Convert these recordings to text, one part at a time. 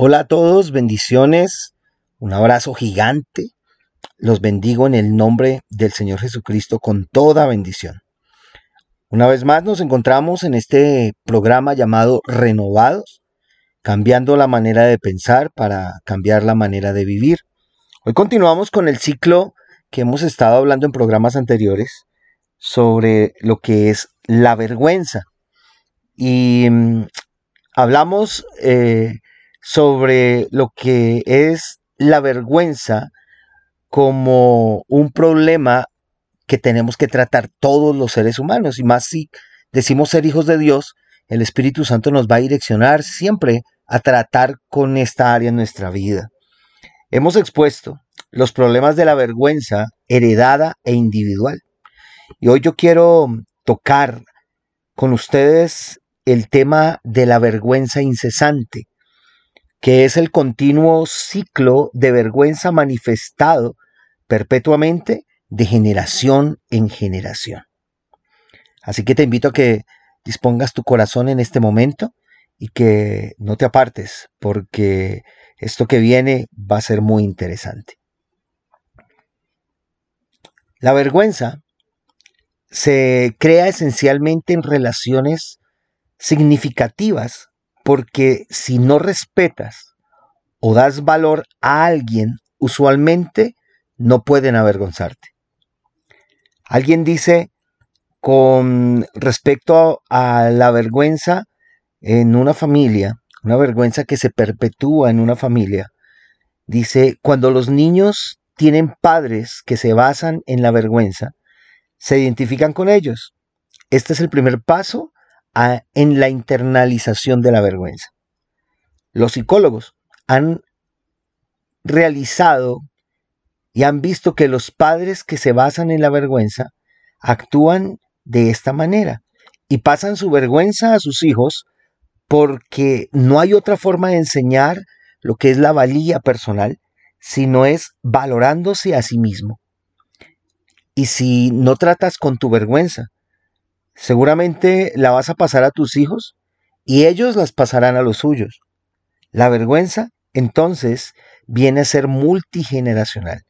Hola a todos, bendiciones, un abrazo gigante. Los bendigo en el nombre del Señor Jesucristo con toda bendición. Una vez más nos encontramos en este programa llamado Renovados, cambiando la manera de pensar para cambiar la manera de vivir. Hoy continuamos con el ciclo que hemos estado hablando en programas anteriores sobre lo que es la vergüenza. Y mm, hablamos eh, sobre lo que es la vergüenza como un problema que tenemos que tratar todos los seres humanos. Y más si decimos ser hijos de Dios, el Espíritu Santo nos va a direccionar siempre a tratar con esta área en nuestra vida. Hemos expuesto los problemas de la vergüenza heredada e individual. Y hoy yo quiero tocar con ustedes el tema de la vergüenza incesante que es el continuo ciclo de vergüenza manifestado perpetuamente de generación en generación. Así que te invito a que dispongas tu corazón en este momento y que no te apartes porque esto que viene va a ser muy interesante. La vergüenza se crea esencialmente en relaciones significativas porque si no respetas o das valor a alguien, usualmente no pueden avergonzarte. Alguien dice con respecto a la vergüenza en una familia, una vergüenza que se perpetúa en una familia, dice, cuando los niños tienen padres que se basan en la vergüenza, se identifican con ellos. Este es el primer paso en la internalización de la vergüenza. Los psicólogos han realizado y han visto que los padres que se basan en la vergüenza actúan de esta manera y pasan su vergüenza a sus hijos porque no hay otra forma de enseñar lo que es la valía personal, sino es valorándose a sí mismo. Y si no tratas con tu vergüenza, Seguramente la vas a pasar a tus hijos y ellos las pasarán a los suyos. La vergüenza, entonces, viene a ser multigeneracional,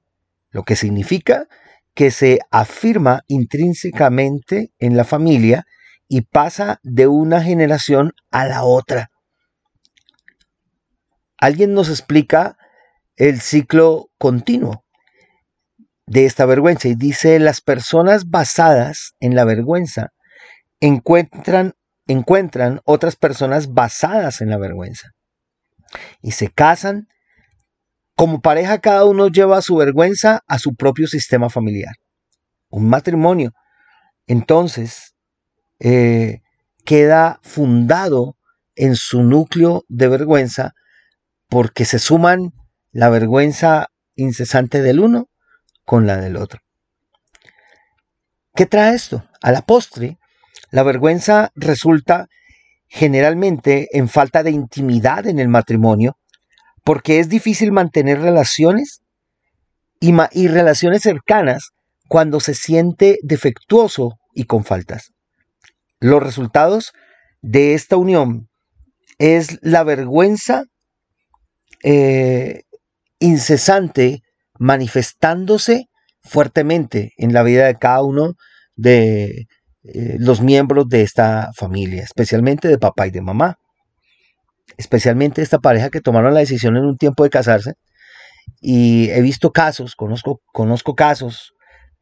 lo que significa que se afirma intrínsecamente en la familia y pasa de una generación a la otra. Alguien nos explica el ciclo continuo de esta vergüenza y dice las personas basadas en la vergüenza encuentran, encuentran otras personas basadas en la vergüenza y se casan. Como pareja cada uno lleva su vergüenza a su propio sistema familiar. Un matrimonio, entonces, eh, queda fundado en su núcleo de vergüenza porque se suman la vergüenza incesante del uno con la del otro. ¿Qué trae esto? A la postre, la vergüenza resulta generalmente en falta de intimidad en el matrimonio, porque es difícil mantener relaciones y, relaciones cercanas cuando se siente defectuoso y con faltas. Los resultados de esta unión es la vergüenza eh, incesante manifestándose fuertemente en la vida de cada uno de eh, los miembros de esta familia, especialmente de papá y de mamá, especialmente esta pareja que tomaron la decisión en un tiempo de casarse. Y he visto casos, conozco, conozco casos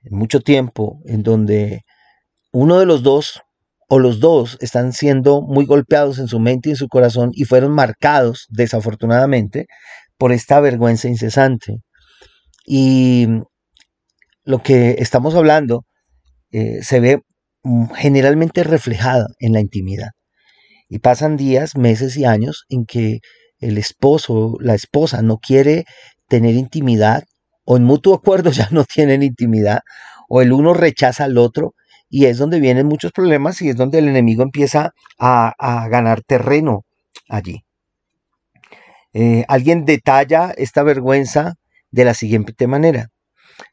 en mucho tiempo en donde uno de los dos o los dos están siendo muy golpeados en su mente y en su corazón y fueron marcados desafortunadamente por esta vergüenza incesante. Y lo que estamos hablando eh, se ve generalmente reflejada en la intimidad. Y pasan días, meses y años en que el esposo, la esposa no quiere tener intimidad o en mutuo acuerdo ya no tienen intimidad o el uno rechaza al otro y es donde vienen muchos problemas y es donde el enemigo empieza a, ganar terreno allí. Eh, alguien detalla esta vergüenza de la siguiente manera.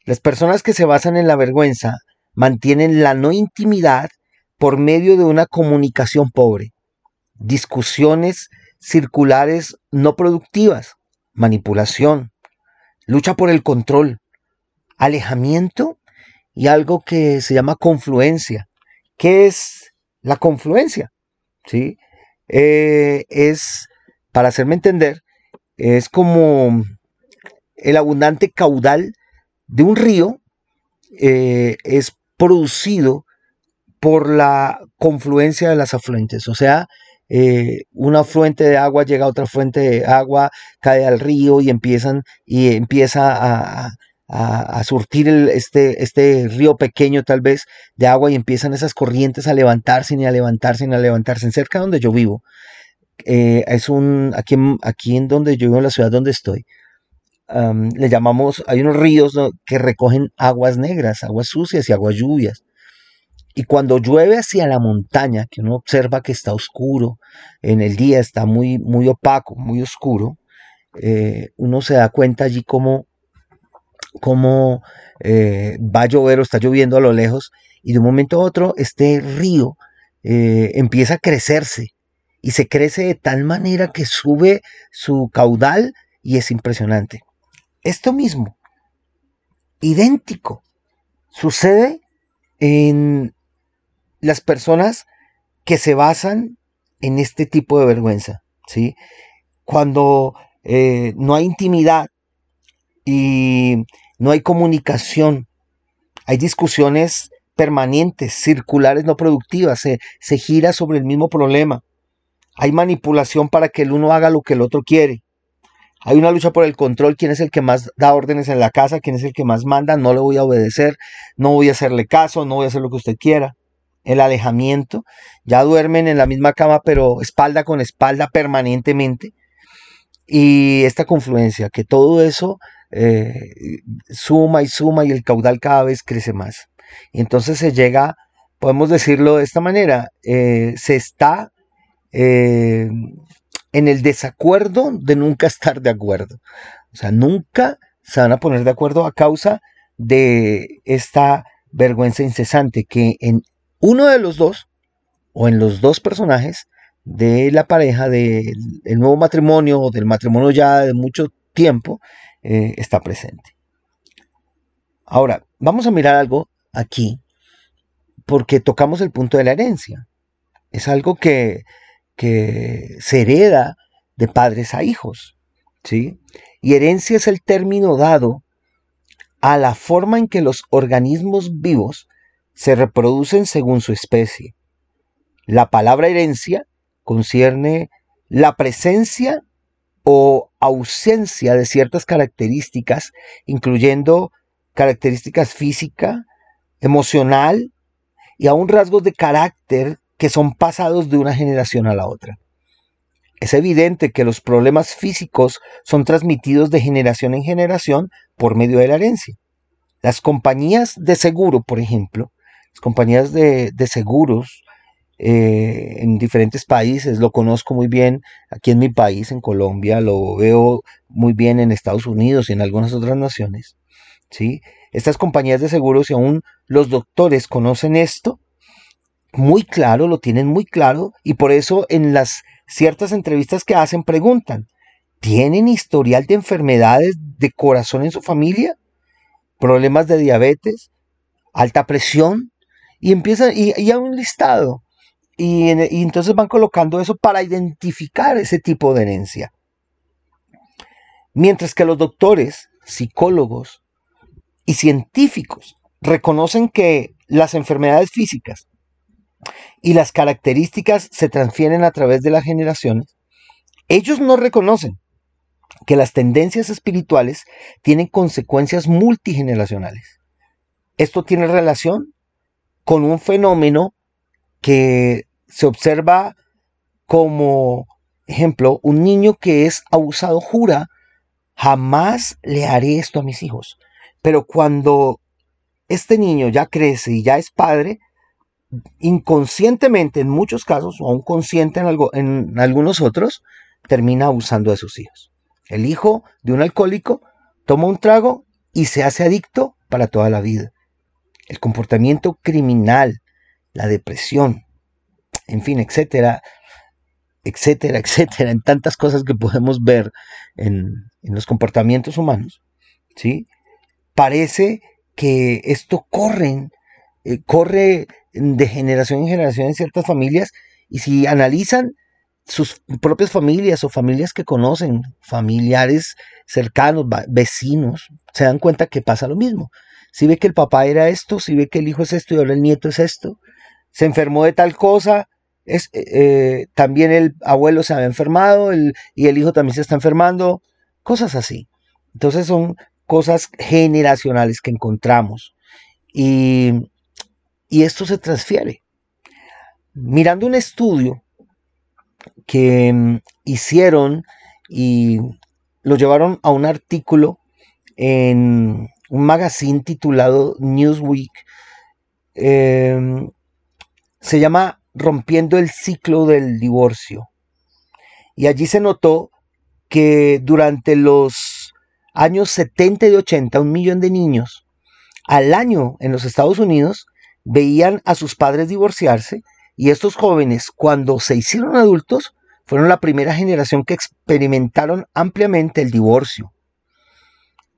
Las personas que se basan en la vergüenza mantienen la no intimidad por medio de una comunicación pobre, discusiones circulares no productivas, manipulación, lucha por el control, alejamiento y algo que se llama confluencia. ¿Qué es la confluencia? ¿Sí? Eh, es, para hacerme entender, es como el abundante caudal de un río eh, es producido por la confluencia de las afluentes. O sea, eh, una fuente de agua llega a otra fuente de agua, cae al río y empiezan y empieza a, surtir este, este río pequeño tal vez de agua y empiezan esas corrientes a levantarse y a levantarse y a levantarse. En cerca donde yo vivo, eh, es un, aquí, aquí en donde yo vivo, en la ciudad donde estoy, le llamamos, hay unos ríos que recogen aguas negras, aguas sucias y aguas lluvias. Y cuando llueve hacia la montaña, que uno observa que está oscuro, en el día está muy, muy opaco, muy oscuro, eh, uno se da cuenta allí como, como eh, va a llover o está lloviendo a lo lejos, y de un momento a otro este río eh, empieza a crecerse, y se crece de tal manera que sube su caudal y es impresionante. Esto mismo, idéntico, sucede en las personas que se basan en este tipo de vergüenza, ¿sí? Cuando eh, no hay intimidad y no hay comunicación, hay discusiones permanentes, circulares no productivas, se, se gira sobre el mismo problema, hay manipulación para que el uno haga lo que el otro quiere, hay una lucha por el control, quién es el que más da órdenes en la casa, quién es el que más manda, no le voy a obedecer, no voy a hacerle caso, no voy a hacer lo que usted quiera el alejamiento, ya duermen en la misma cama pero espalda con espalda permanentemente. Y esta confluencia, que todo eso eh, suma y suma y el caudal cada vez crece más. Y entonces se llega, podemos decirlo de esta manera, eh, se está eh, en el desacuerdo de nunca estar de acuerdo. O sea, nunca se van a poner de acuerdo a causa de esta vergüenza incesante que en uno de los dos, o en los dos personajes de la pareja, del nuevo matrimonio o del matrimonio ya de mucho tiempo, eh, está presente. Ahora, vamos a mirar algo aquí, porque tocamos el punto de la herencia. Es algo que, que se hereda de padres a hijos. ¿sí? Y herencia es el término dado a la forma en que los organismos vivos se reproducen según su especie. La palabra herencia concierne la presencia o ausencia de ciertas características, incluyendo características física, emocional y aún rasgos de carácter que son pasados de una generación a la otra. Es evidente que los problemas físicos son transmitidos de generación en generación por medio de la herencia. Las compañías de seguro, por ejemplo, las compañías de, seguros eh, en diferentes países, lo conozco muy bien aquí en mi país, en Colombia, lo veo muy bien en Estados Unidos y en algunas otras naciones. ¿sí? Estas compañías de seguros, y aún los doctores conocen esto, muy claro, lo tienen muy claro, y por eso en las ciertas entrevistas que hacen preguntan, ¿tienen historial de enfermedades de corazón en su familia? ¿Problemas de diabetes? ¿Alta presión? y empiezan, y, hay un listado. Y, y entonces van colocando eso para identificar ese tipo de herencia. Mientras que los doctores, psicólogos y científicos reconocen que las enfermedades físicas y las características se transfieren a través de las generaciones, ellos no reconocen que las tendencias espirituales tienen consecuencias multigeneracionales. Esto tiene relación con un fenómeno que se observa como ejemplo, un niño que es abusado jura, jamás le haré esto a mis hijos. Pero cuando este niño ya crece y ya es padre, inconscientemente en muchos casos, o aún consciente en, algo, en algunos otros, termina abusando de sus hijos. El hijo de un alcohólico toma un trago y se hace adicto para toda la vida el comportamiento criminal, la depresión, en fin, etcétera, etcétera, etcétera, en tantas cosas que podemos ver en, los comportamientos humanos, ¿sí? Parece que esto corre, eh, corre de generación en generación en ciertas familias y si analizan sus propias familias o familias que conocen, familiares cercanos, vecinos, se dan cuenta que pasa lo mismo. Si ve que el papá era esto, si ve que el hijo es esto y ahora el nieto es esto, se enfermó de tal cosa, es, eh, eh, también el abuelo se había enfermado y el hijo también se está enfermando, cosas así. Entonces son cosas generacionales que encontramos y, y esto se transfiere. Mirando un estudio que mm, hicieron y lo llevaron a un artículo en un magazine titulado Newsweek, em, se llama Rompiendo el ciclo del divorcio. Y allí se notó que durante los años 70 y 80, un millón de niños al año en los Estados Unidos veían a sus padres divorciarse y estos jóvenes, cuando se hicieron adultos, fueron la primera generación que experimentaron ampliamente el divorcio.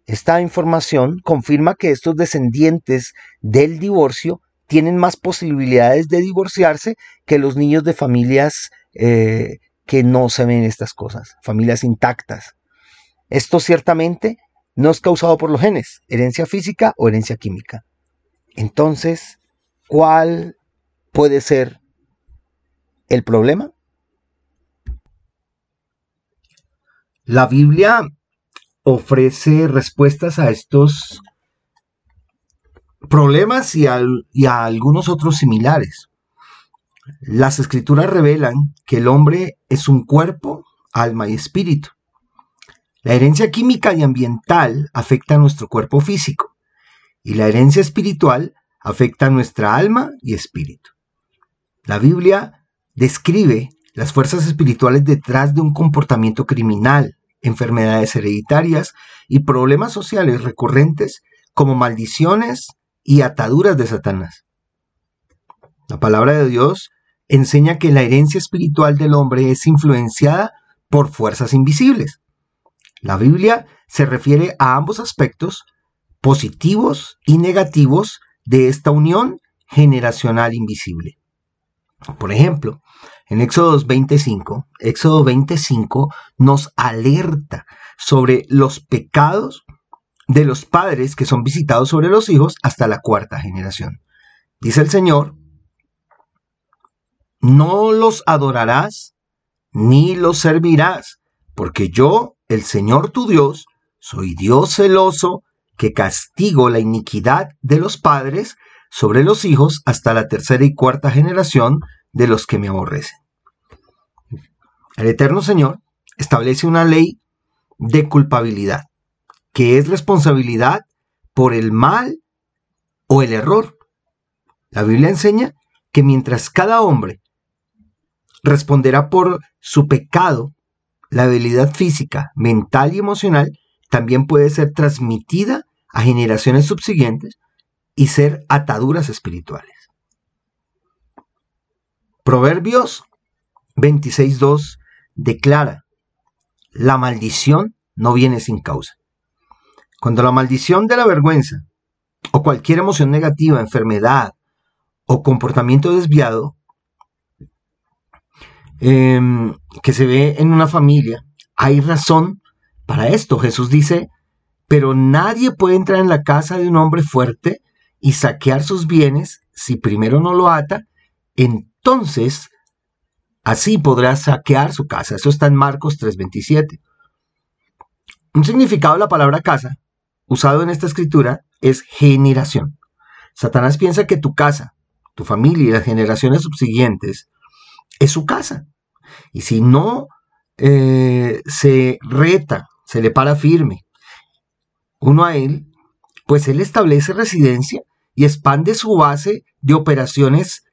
Esta información confirma que estos descendientes del divorcio tienen más posibilidades de divorciarse que los niños de familias eh, que no se ven estas cosas, familias intactas. Esto ciertamente no es causado por los genes, herencia física o herencia química. Entonces, ¿cuál puede ser el problema? La Biblia ofrece respuestas a estos problemas y a, algunos otros similares. Las escrituras revelan que el hombre es un cuerpo, alma y espíritu. La herencia química y ambiental afecta a nuestro cuerpo físico y la herencia espiritual afecta nuestra alma y espíritu. La Biblia describe las fuerzas espirituales detrás de un comportamiento criminal, enfermedades hereditarias y problemas sociales recurrentes como maldiciones, y ataduras de Satanás. La palabra de Dios enseña que la herencia espiritual del hombre es influenciada por fuerzas invisibles. La Biblia se refiere a ambos aspectos, positivos y negativos, de esta unión generacional invisible. Por ejemplo, en Éxodo 25, Éxodo 25 nos alerta sobre los pecados de los padres que son visitados sobre los hijos hasta la cuarta generación. Dice el Señor, no los adorarás ni los servirás, porque yo, el Señor tu Dios, soy Dios celoso, que castigo la iniquidad de los padres sobre los hijos hasta la tercera y cuarta generación de los que me aborrecen. El Eterno Señor establece una ley de culpabilidad que es responsabilidad por el mal o el error. La Biblia enseña que mientras cada hombre responderá por su pecado, la habilidad física, mental y emocional también puede ser transmitida a generaciones subsiguientes y ser ataduras espirituales. Proverbios 26.2 declara, la maldición no viene sin causa. Cuando la maldición de la vergüenza o cualquier emoción negativa, enfermedad o comportamiento desviado em, que se ve en una familia, hay razón para esto. Jesús dice, pero nadie puede entrar en la casa de un hombre fuerte y saquear sus bienes si primero no lo ata, entonces así podrá saquear su casa. Eso está en Marcos 3:27. Un significado de la palabra casa usado en esta escritura es generación. Satanás piensa que tu casa, tu familia y las generaciones subsiguientes es su casa. Y si no eh, se reta, se le para firme uno a él, pues él establece residencia y expande su base de operaciones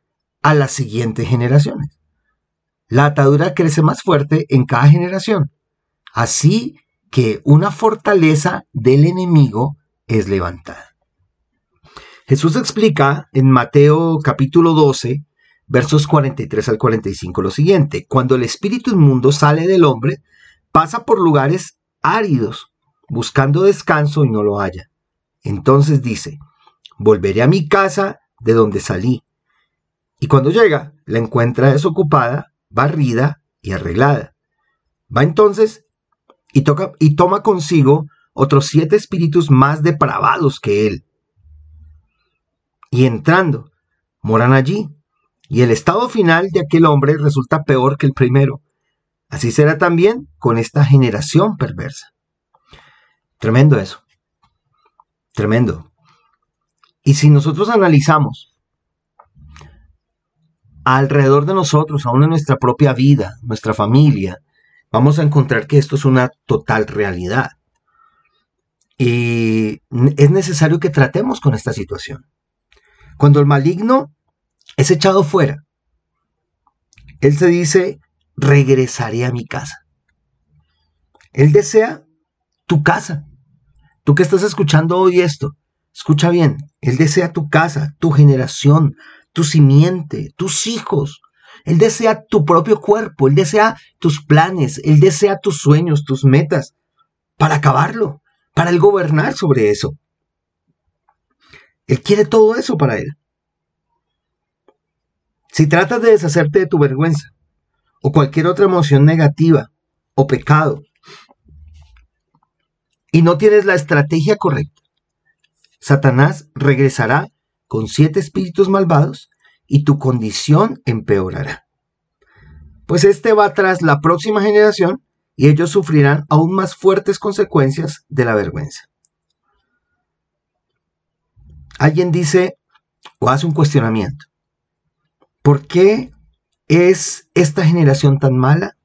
a las siguientes generaciones. La atadura crece más fuerte en cada generación. Así que una fortaleza del enemigo es levantada. Jesús explica en Mateo capítulo 12, versos 43 al 45 lo siguiente. Cuando el espíritu inmundo sale del hombre, pasa por lugares áridos, buscando descanso y no lo halla. Entonces dice, volveré a mi casa de donde salí. Y cuando llega, la encuentra desocupada, barrida y arreglada. Va entonces y, toca, y toma consigo otros siete espíritus más depravados que él. Y entrando, moran allí. Y el estado final de aquel hombre resulta peor que el primero. Así será también con esta generación perversa. Tremendo eso. Tremendo. Y si nosotros analizamos alrededor de nosotros, aún en nuestra propia vida, nuestra familia, vamos a encontrar que esto es una total realidad. Y es necesario que tratemos con esta situación. Cuando el maligno es echado fuera, él se dice, regresaré a mi casa. Él desea tu casa. Tú que estás escuchando hoy esto, escucha bien, Él desea tu casa, tu generación, tu simiente, tus hijos. Él desea tu propio cuerpo, Él desea tus planes, Él desea tus sueños, tus metas, para acabarlo, para Él gobernar sobre eso. Él quiere todo eso para Él. Si tratas de deshacerte de tu vergüenza o cualquier otra emoción negativa o pecado, y no tienes la estrategia correcta, Satanás regresará con siete espíritus malvados y tu condición empeorará. Pues este va tras la próxima generación y ellos sufrirán aún más fuertes consecuencias de la vergüenza. Alguien dice o hace un cuestionamiento. ¿Por qué es esta generación tan mala?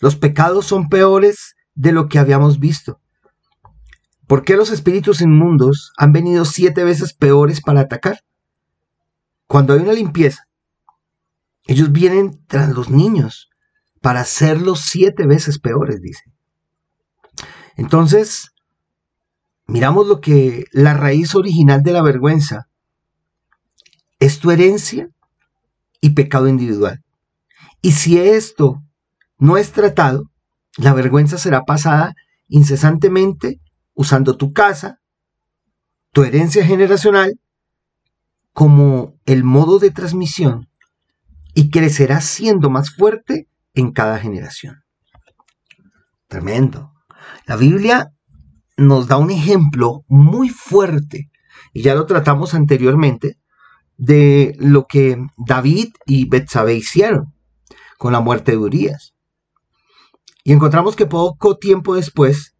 Los pecados son peores de lo que habíamos visto. ¿Por qué los espíritus inmundos han venido siete veces peores para atacar? Cuando hay una limpieza, ellos vienen tras los niños para hacerlos siete veces peores, dice. Entonces, miramos lo que la raíz original de la vergüenza es tu herencia y pecado individual. Y si esto no es tratado, la vergüenza será pasada incesantemente usando tu casa, tu herencia generacional, como el modo de transmisión y crecerás siendo más fuerte en cada generación. Tremendo. La Biblia nos da un ejemplo muy fuerte, y ya lo tratamos anteriormente, de lo que David y Betsabé hicieron con la muerte de Urias. Y encontramos que poco tiempo después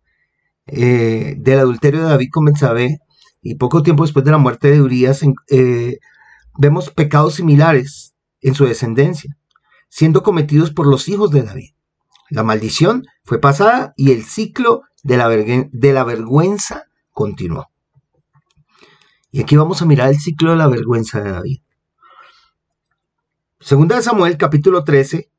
eh, del adulterio de David con Betsabé y poco tiempo después de la muerte de Urias, eh, vemos pecados similares en su descendencia, siendo cometidos por los hijos de David. La maldición fue pasada y el ciclo de la, de la vergüenza continuó. Y aquí vamos a mirar el ciclo de la vergüenza de David. Segunda de Samuel, capítulo 13,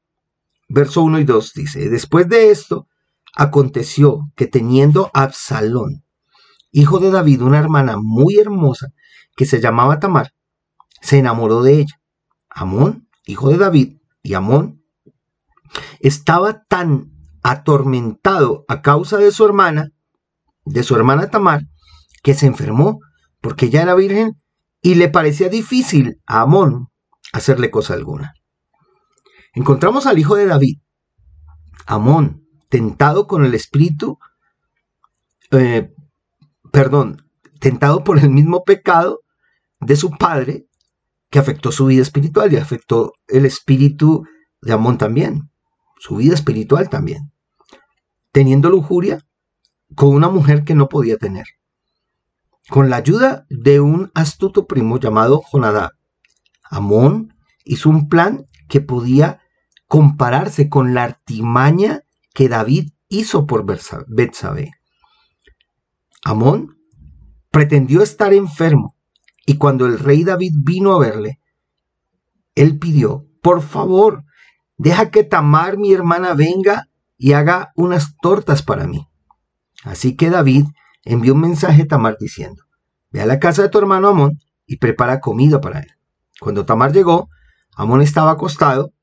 verso 1 y 2 dice, después de esto, Aconteció que teniendo Absalón, hijo de David, una hermana muy hermosa que se llamaba Tamar, se enamoró de ella. Amón, hijo de David, y Amón estaba tan atormentado a causa de su hermana, de su hermana Tamar, que se enfermó porque ella era virgen y le parecía difícil a Amón hacerle cosa alguna. Encontramos al hijo de David, Amón, tentado con el espíritu, eh, perdón, tentado por el mismo pecado de su padre que afectó su vida espiritual y afectó el espíritu de Amón también, su vida espiritual también, teniendo lujuria con una mujer que no podía tener. Con la ayuda de un astuto primo llamado Jonadab, Amón hizo un plan que podía compararse con la artimaña que David hizo por Betsabé. Amón pretendió estar enfermo y cuando el rey David vino a verle, él pidió, por favor, deja que Tamar, mi hermana, venga y haga unas tortas para mí. Así que David envió un mensaje a Tamar diciendo, ve a la casa de tu hermano Amón y prepara comida para él. Cuando Tamar llegó, Amón estaba acostado,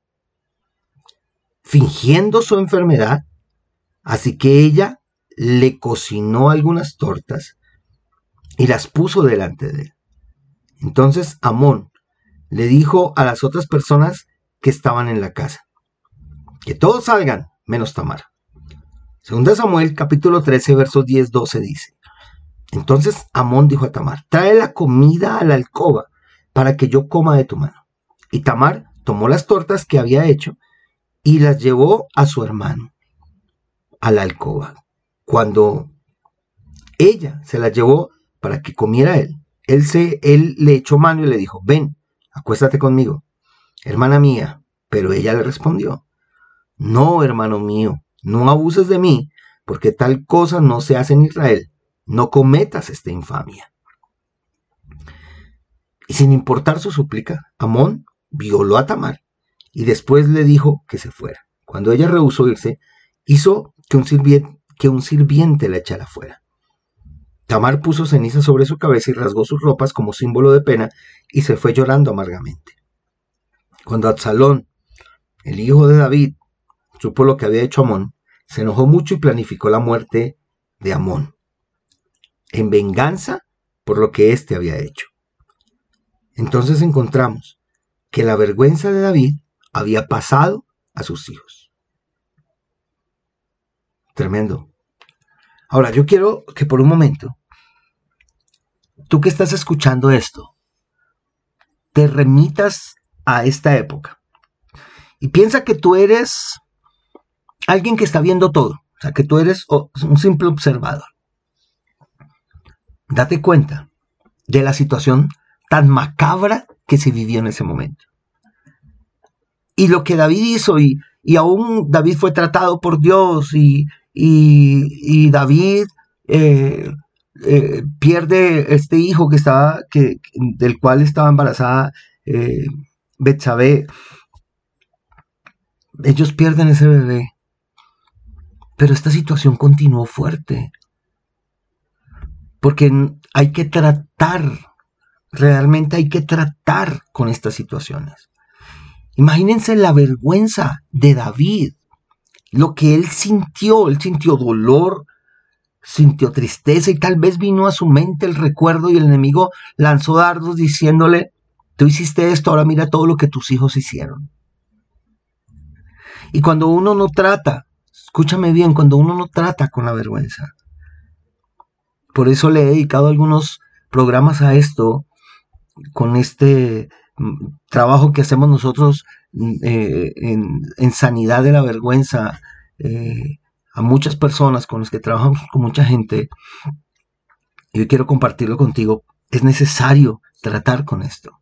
fingiendo su enfermedad, así que ella le cocinó algunas tortas y las puso delante de él. Entonces Amón le dijo a las otras personas que estaban en la casa, que todos salgan, menos Tamar. Segunda Samuel capítulo 13 versos 10, 12 dice, entonces Amón dijo a Tamar, trae la comida a la alcoba para que yo coma de tu mano. Y Tamar tomó las tortas que había hecho y las llevó a su hermano a la alcoba. Cuando ella se las llevó para que comiera él, él, se, él le echó mano y le dijo, ven, acuéstate conmigo, hermana mía. Pero ella le respondió, no, hermano mío, no abuses de mí, porque tal cosa no se hace en Israel. No cometas esta infamia. Y sin importar su súplica, Amón violó a Tamar y después le dijo que se fuera. Cuando ella rehusó irse, hizo que un sirviente, la echara fuera. Tamar puso ceniza sobre su cabeza y rasgó sus ropas como símbolo de pena y se fue llorando amargamente. Cuando Absalón, el hijo de David, supo lo que había hecho Amón, se enojó mucho y planificó la muerte de Amón, en venganza por lo que éste había hecho. Entonces encontramos que la vergüenza de David había pasado a sus hijos. Tremendo. Ahora, yo quiero que por un momento, tú que estás escuchando esto, te remitas a esta época y piensa que tú eres alguien que está viendo todo, o sea, que tú eres un simple observador. Date cuenta de la situación tan macabra que se vivió en ese momento. Y lo que David hizo, y, aún David fue tratado por Dios, y, David eh, eh, pierde este hijo que estaba, que, del cual estaba embarazada eh, Betsabé. Ellos pierden ese bebé. Pero esta situación continuó fuerte. Porque hay que tratar, realmente hay que tratar con estas situaciones. Imagínense la vergüenza de David, lo que él sintió, él sintió dolor, sintió tristeza y tal vez vino a su mente el recuerdo y el enemigo lanzó dardos diciéndole, tú hiciste esto, ahora mira todo lo que tus hijos hicieron. Y cuando uno no trata Escúchame bien, cuando uno no trata con la vergüenza. Por eso le he dedicado algunos programas a esto, con este mm, trabajo que hacemos nosotros mm, eh, en, sanidad de la vergüenza eh, a muchas personas con las que trabajamos con mucha gente. Yo quiero compartirlo contigo. Es necesario tratar con esto.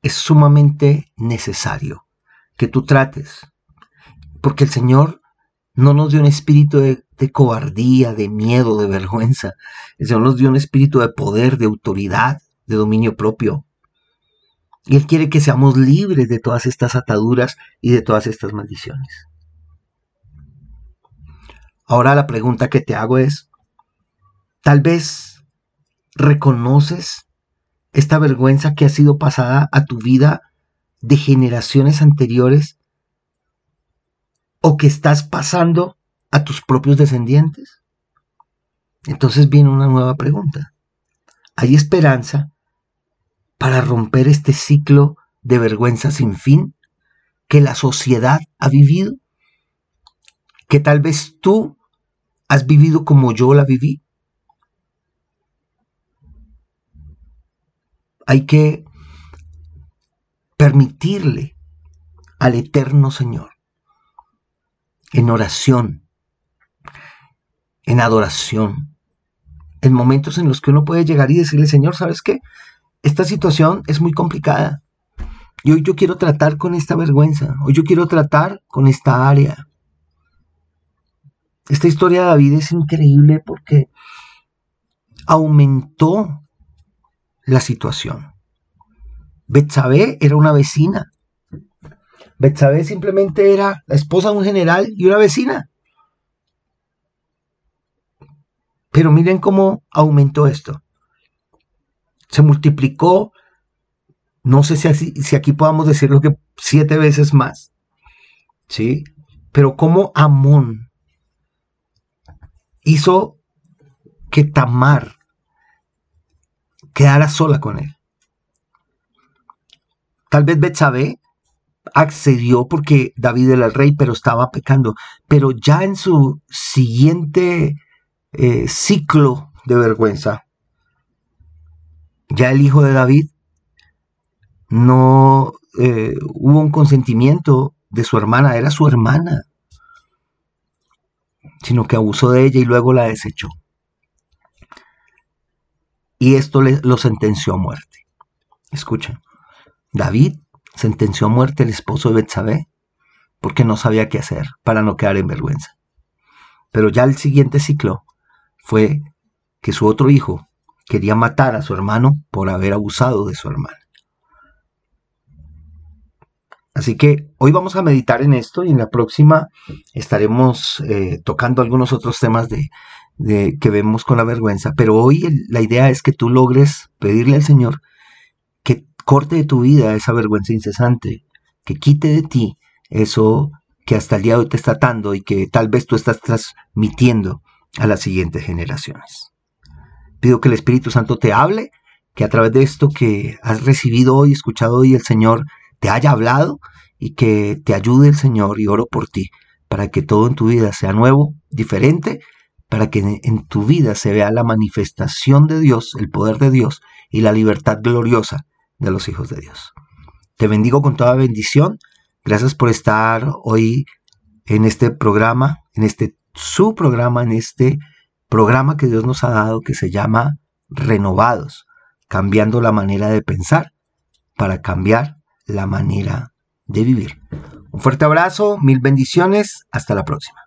Es sumamente necesario que tú trates porque el Señor no nos dio un espíritu de, cobardía, de miedo, de vergüenza. El Señor nos dio un espíritu de poder, de autoridad, de dominio propio. Y Él quiere que seamos libres de todas estas ataduras y de todas estas maldiciones. Ahora la pregunta que te hago es, tal vez reconoces esta vergüenza que ha sido pasada a tu vida de generaciones anteriores o que estás pasando a tus propios descendientes? Entonces viene una nueva pregunta. ¿Hay esperanza para romper este ciclo de vergüenza sin fin que la sociedad ha vivido? Que tal vez tú has vivido como yo la viví. Hay que permitirle al eterno Señor en oración, en adoración, en momentos en los que uno puede llegar y decirle, Señor, ¿sabes qué? Esta situación es muy complicada. Y hoy yo quiero tratar con esta vergüenza. Hoy yo quiero tratar con esta área. Esta historia de David es increíble porque aumentó la situación. Betsabé era una vecina Betsabé simplemente era la esposa de un general y una vecina. Pero miren cómo aumentó esto. Se multiplicó No sé si, si aquí podamos decirlo que siete veces más. ¿Sí? Pero como Amón hizo que Tamar quedara sola con él. Tal vez Betsabé accedió porque David era el rey, pero estaba pecando. Pero ya en su siguiente eh, ciclo de vergüenza, ya el hijo de David no eh, hubo un consentimiento de su hermana, era su hermana, sino que abusó de ella y luego la desechó. Y esto le, lo sentenció a muerte. Escuchen, David sentenció a muerte al esposo de Betsabé porque no sabía qué hacer para no quedar en vergüenza. Pero ya el siguiente ciclo fue que su otro hijo quería matar a su hermano por haber abusado de su hermana. Así que hoy vamos a meditar en esto y en la próxima estaremos eh, tocando algunos otros temas de, que vemos con la vergüenza. Pero hoy la idea es que tú logres pedirle al Señor corte de tu vida esa vergüenza incesante, que quite de ti eso que hasta el día de hoy te está atando y que tal vez tú estás transmitiendo a las siguientes generaciones. Pido que el Espíritu Santo te hable, que a través de esto que has recibido hoy, escuchado hoy, el Señor te haya hablado y que te ayude el Señor y oro por ti para que todo en tu vida sea nuevo, diferente, para que en tu vida se vea la manifestación de Dios, el poder de Dios y la libertad gloriosa de los hijos de Dios. Te bendigo con toda bendición. Gracias por estar hoy en este programa, en este su programa, en este programa que Dios nos ha dado que se llama Renovados, cambiando la manera de pensar para cambiar la manera de vivir. Un fuerte abrazo, mil bendiciones, hasta la próxima.